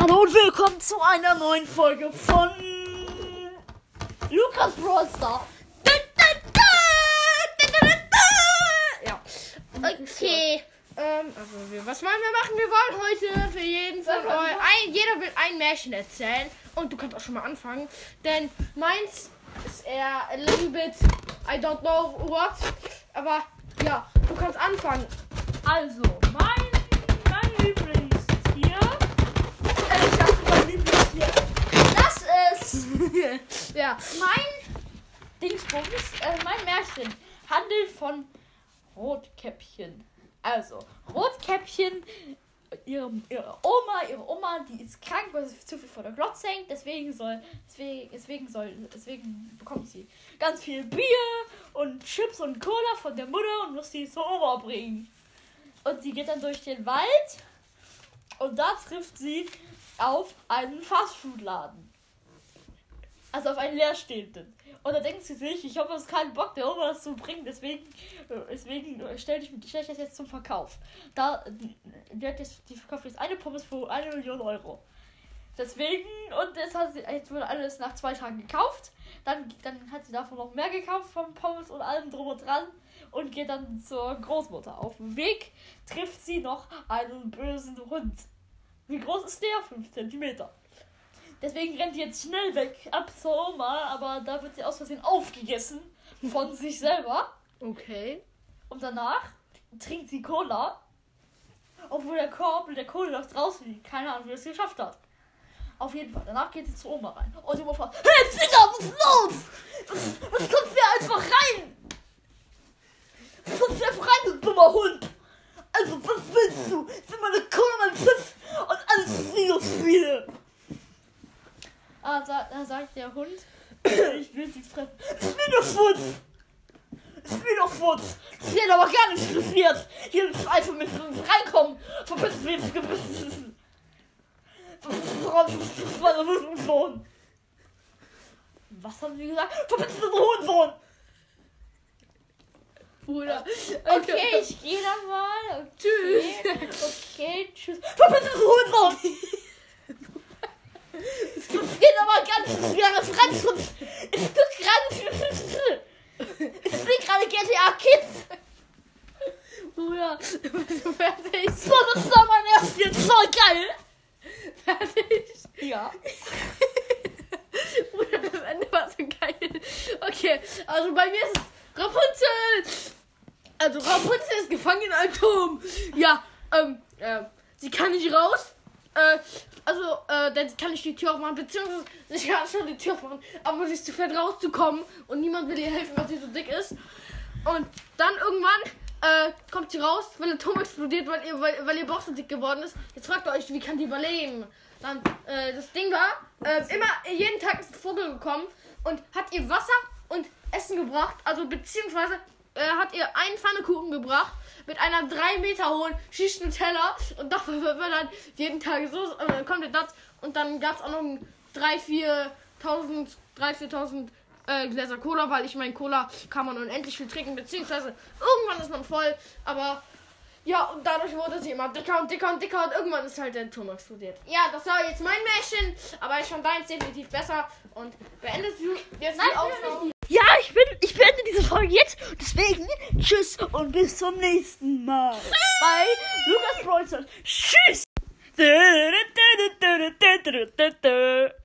Hallo und willkommen zu einer neuen Folge von Lukas Brawlstar. Ja. Okay. Ähm, also wir, was wollen wir machen? Wir wollen heute für jeden von euch, ein, jeder will ein Märchen erzählen. Und du kannst auch schon mal anfangen. Denn meins ist eher a little bit, I don't know what. Aber ja, du kannst anfangen. Also, mein, mein Lieblingstier. Äh, ich hab mein Lieblingstier. Das ist Ja. mein Dingsbums, äh, mein Märchen handelt von Rotkäppchen. Also, Rotkäppchen, ihre, ihre Oma, ihre Oma, die ist krank, weil sie zu viel vor der Glotze hängt. Deswegen soll, deswegen, deswegen soll, deswegen bekommt sie ganz viel Bier und Chips und Cola von der Mutter und muss die zur Oma bringen. Und sie geht dann durch den Wald und da trifft sie auf einen Fastfood-Laden. Also auf einen leerstehenden. Und da denkt sie sich, ich habe jetzt keinen Bock, der Oma das zu bringen, deswegen, äh, deswegen stelle ich, stell ich das jetzt zum Verkauf. Da, hat jetzt, die verkauft jetzt eine Pommes für eine Million Euro. Deswegen, und jetzt, hat sie, jetzt wurde alles nach zwei Tagen gekauft. Dann, dann hat sie davon noch mehr gekauft von Pommes und allem drum und dran und geht dann zur Großmutter. Auf dem Weg trifft sie noch einen bösen Hund. Wie groß ist der? 5 Zentimeter. Deswegen rennt die jetzt schnell weg ab zur Oma, aber da wird sie aus Versehen aufgegessen von sich selber. Okay. Und danach trinkt sie Cola, obwohl der Korb mit der Cola noch draußen liegt. Keine Ahnung, wie das geschafft hat. Auf jeden Fall. Danach geht sie zur Oma rein. Und die Oma fragt, hey Finger, was ist los? Was, was kommt mir einfach rein? Was kommt mir einfach rein, du dummer Hund? Also, was willst du? Ich will meine Cola, mein Pfiff und alles Videospiele. Ah, sa da sagt der Hund, ich will sie treffen. Ich will nur Futz. Ich will doch Futz. Ich bin aber gar nicht interessiert. Hier ist einfach mit reinkommen. Verpiss mich, gebissen. Meine Hurensohn. Was haben sie gesagt? Verpiss den Hurensohn. Bruder. Okay, ich gehe dann mal. Okay. Tschüss. Okay, tschüss. Verpiss den Hurensohn. Das aber ganz schwere Franzschutz. Ich bin gerade. Ich bin gerade GTA Kids. Bruder. Bist du fertig? So, das war mein erstes jetzt voll geil. Fertig. Ja. Bruder, das Ende war so geil. Okay, also bei mir ist es Rapunzel. Also Rapunzel ist gefangen in einem Turm. Ja, ähm, äh, sie kann nicht raus. Äh, also, äh, sie kann nicht die Tür aufmachen, beziehungsweise sie kann schon die Tür aufmachen, aber sie ist zu fett rauszukommen und niemand will ihr helfen, weil sie so dick ist. Und dann irgendwann äh, kommt sie raus, weil der Turm explodiert, weil ihr, weil, weil ihr Bauch so dick geworden ist. Jetzt fragt ihr euch, wie kann die überleben? Dann, äh, das Ding war, äh, immer, jeden Tag ist ein Vogel gekommen und hat ihr Wasser und Essen gebracht, also beziehungsweise äh, hat ihr einen Pfannekuchen gebracht mit einer 3 Meter hohen Schicht Nutella und dafür wird man dann jeden Tag so, äh, dann kommt ihr das und dann gab es auch noch 3.000, 4.000, 3.000, 4.000 äh, Gläser Cola, weil ich meine, Cola kann man unendlich viel trinken, beziehungsweise irgendwann ist man voll, aber ja, und dadurch wurde sie immer dicker und dicker und dicker. Und irgendwann ist halt der Turm explodiert. Ja, das war jetzt mein Märchen, aber ich fand deins definitiv besser. Und beendest du jetzt die Aufnahme. Ich bin, ich beende diese Folge jetzt. Deswegen, tschüss und bis zum nächsten Mal. Bei Lukas Brawlstars. Tschüss.